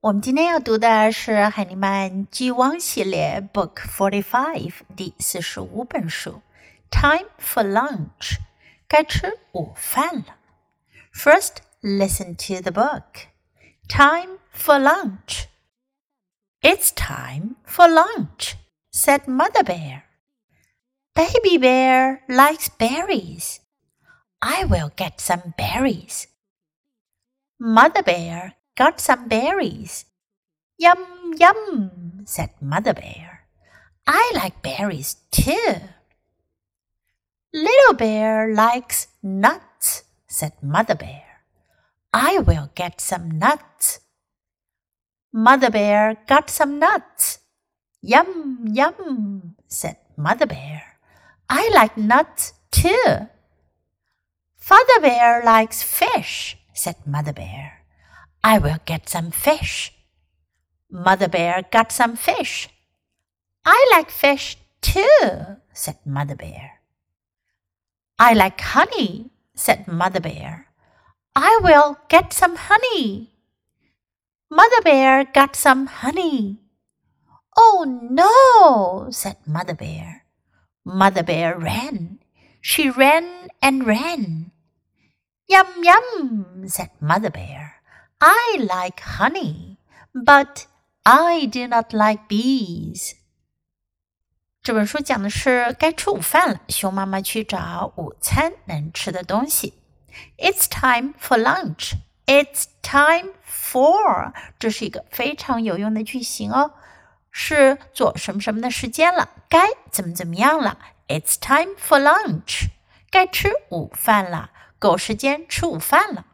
我们今天要读的是海尼曼 G1 系列 Book Forty Five 第四十五本书。Time for lunch，该吃午饭了。First, listen to the book. Time for lunch. It's time for lunch, said Mother Bear. Baby Bear likes berries. I will get some berries. Mother Bear got some berries. Yum, yum, said Mother Bear. I like berries too. Little Bear likes nuts, said Mother Bear. I will get some nuts. Mother Bear got some nuts. Yum, yum, said Mother Bear. I like nuts too. Father Bear likes fish, said Mother Bear. I will get some fish. Mother Bear got some fish. I like fish too, said Mother Bear. I like honey, said Mother Bear. I will get some honey. Mother Bear got some honey. Oh no, said Mother Bear. Mother Bear ran. She ran and ran. Yum, yum, said Mother Bear. I like honey, but I do not like bees. 这本书讲的是该吃午饭了，熊妈妈去找午餐能吃的东西。It's time for lunch. It's time for，这是一个非常有用的句型哦，是做什么什么的时间了，该怎么怎么样了。It's time for lunch，该吃午饭了，够时间吃午饭了。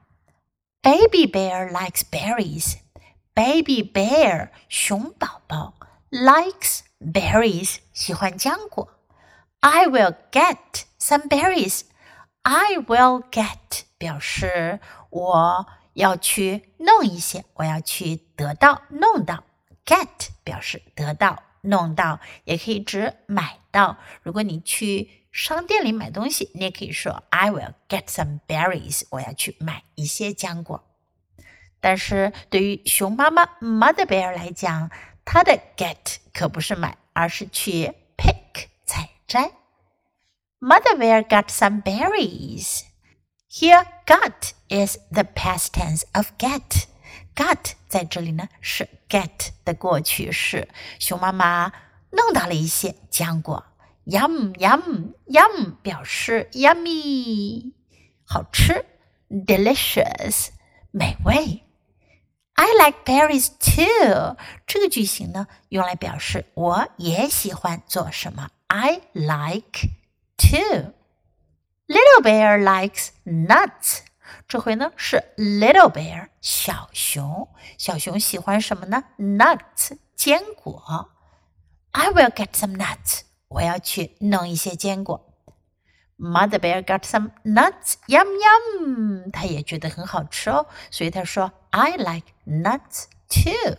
Baby bear likes berries. Baby bear 熊宝宝 likes berries 喜欢浆果。I will get some berries. I will get 表示我要去弄一些，我要去得到、弄到。Get 表示得到、弄到，也可以指买到。如果你去 商店里买东西，你也可以说 I will get some berries。我要去买一些浆果。但是对于熊妈妈 Mother Bear 来讲，她的 get 可不是买，而是去 pick 采摘。Mother Bear got some berries. Here, got is the past tense of get. Got 在这里呢是 get 的过去式。熊妈妈弄到了一些浆果。 Yum, yum, yum 表示 yummy，好吃；delicious，美味。I like berries too。这个句型呢，用来表示我也喜欢做什么。I like too。Little bear likes nuts。这回呢是 little bear 小熊，小熊喜欢什么呢？nuts 坚果。I will get some nuts。 我要去弄一些坚果。Mother bear got some nuts, yum yum。他也觉得很好吃哦，所以他说 I like nuts too。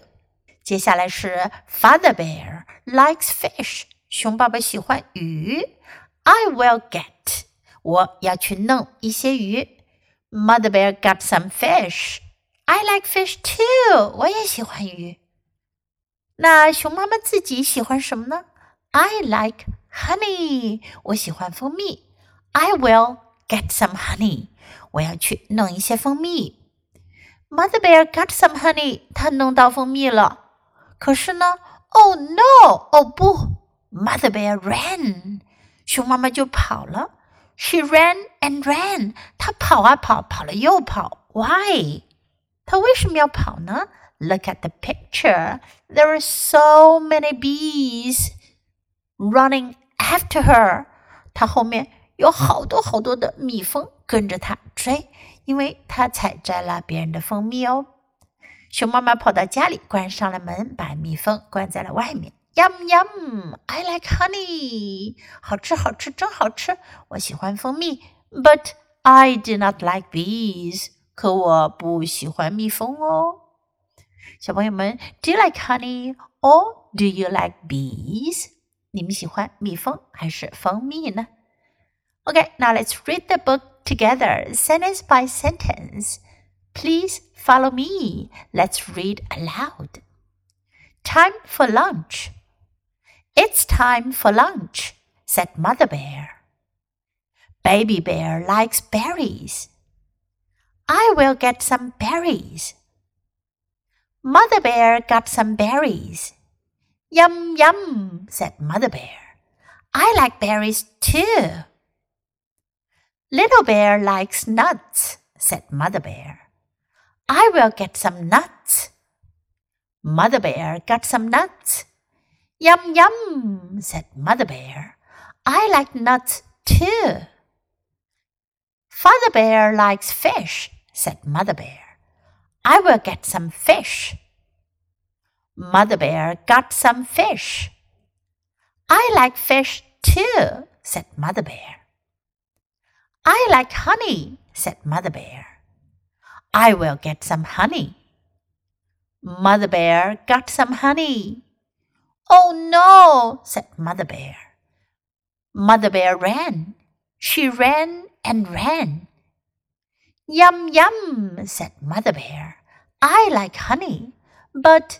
接下来是 Father bear likes fish。熊爸爸喜欢鱼。I will get。我要去弄一些鱼。Mother bear got some fish. I like fish too. 我也喜欢鱼。那熊妈妈自己喜欢什么呢 ？I like honey，我喜欢蜂蜜。I will get some honey，我要去弄一些蜂蜜。Mother bear got some honey，她弄到蜂蜜了。可是呢，Oh no，哦不，Mother bear ran，熊妈妈就跑了。She ran and ran，她跑啊跑，跑了又跑。Why？她为什么要跑呢？Look at the picture. There are so many bees Running after her，她后面有好多好多的蜜蜂跟着她追，因为她采摘了别人的蜂蜜哦。熊妈妈跑到家里，关上了门，把蜜蜂关在了外面。Yum yum, I like honey，好吃好吃真好吃，我喜欢蜂蜜。But I do not like bees，可我不喜欢蜜蜂哦。小朋友们，Do you like honey or do you like bees？你们喜欢蜜蜂还是蜂蜜呢？Okay, now let's read the book together, sentence by sentence. Please follow me. Let's read aloud. Time for lunch. It's time for lunch, said Mother Bear. Baby Bear likes berries. I will get some berries. Mother Bear got some berries. Yum, yum, said Mother Bear. I like berries too. Little Bear likes nuts, said Mother Bear. I will get some nuts. Mother Bear got some nuts. Yum, yum, said Mother Bear. I like nuts too. Father Bear likes fish, said Mother Bear. I will get some fish. Mother Bear got some fish. I like fish too, said Mother Bear. I like honey, said Mother Bear. I will get some honey. Mother Bear got some honey. Oh no, said Mother Bear. Mother Bear ran. She ran and ran. Yum, yum, said Mother Bear. I like honey, but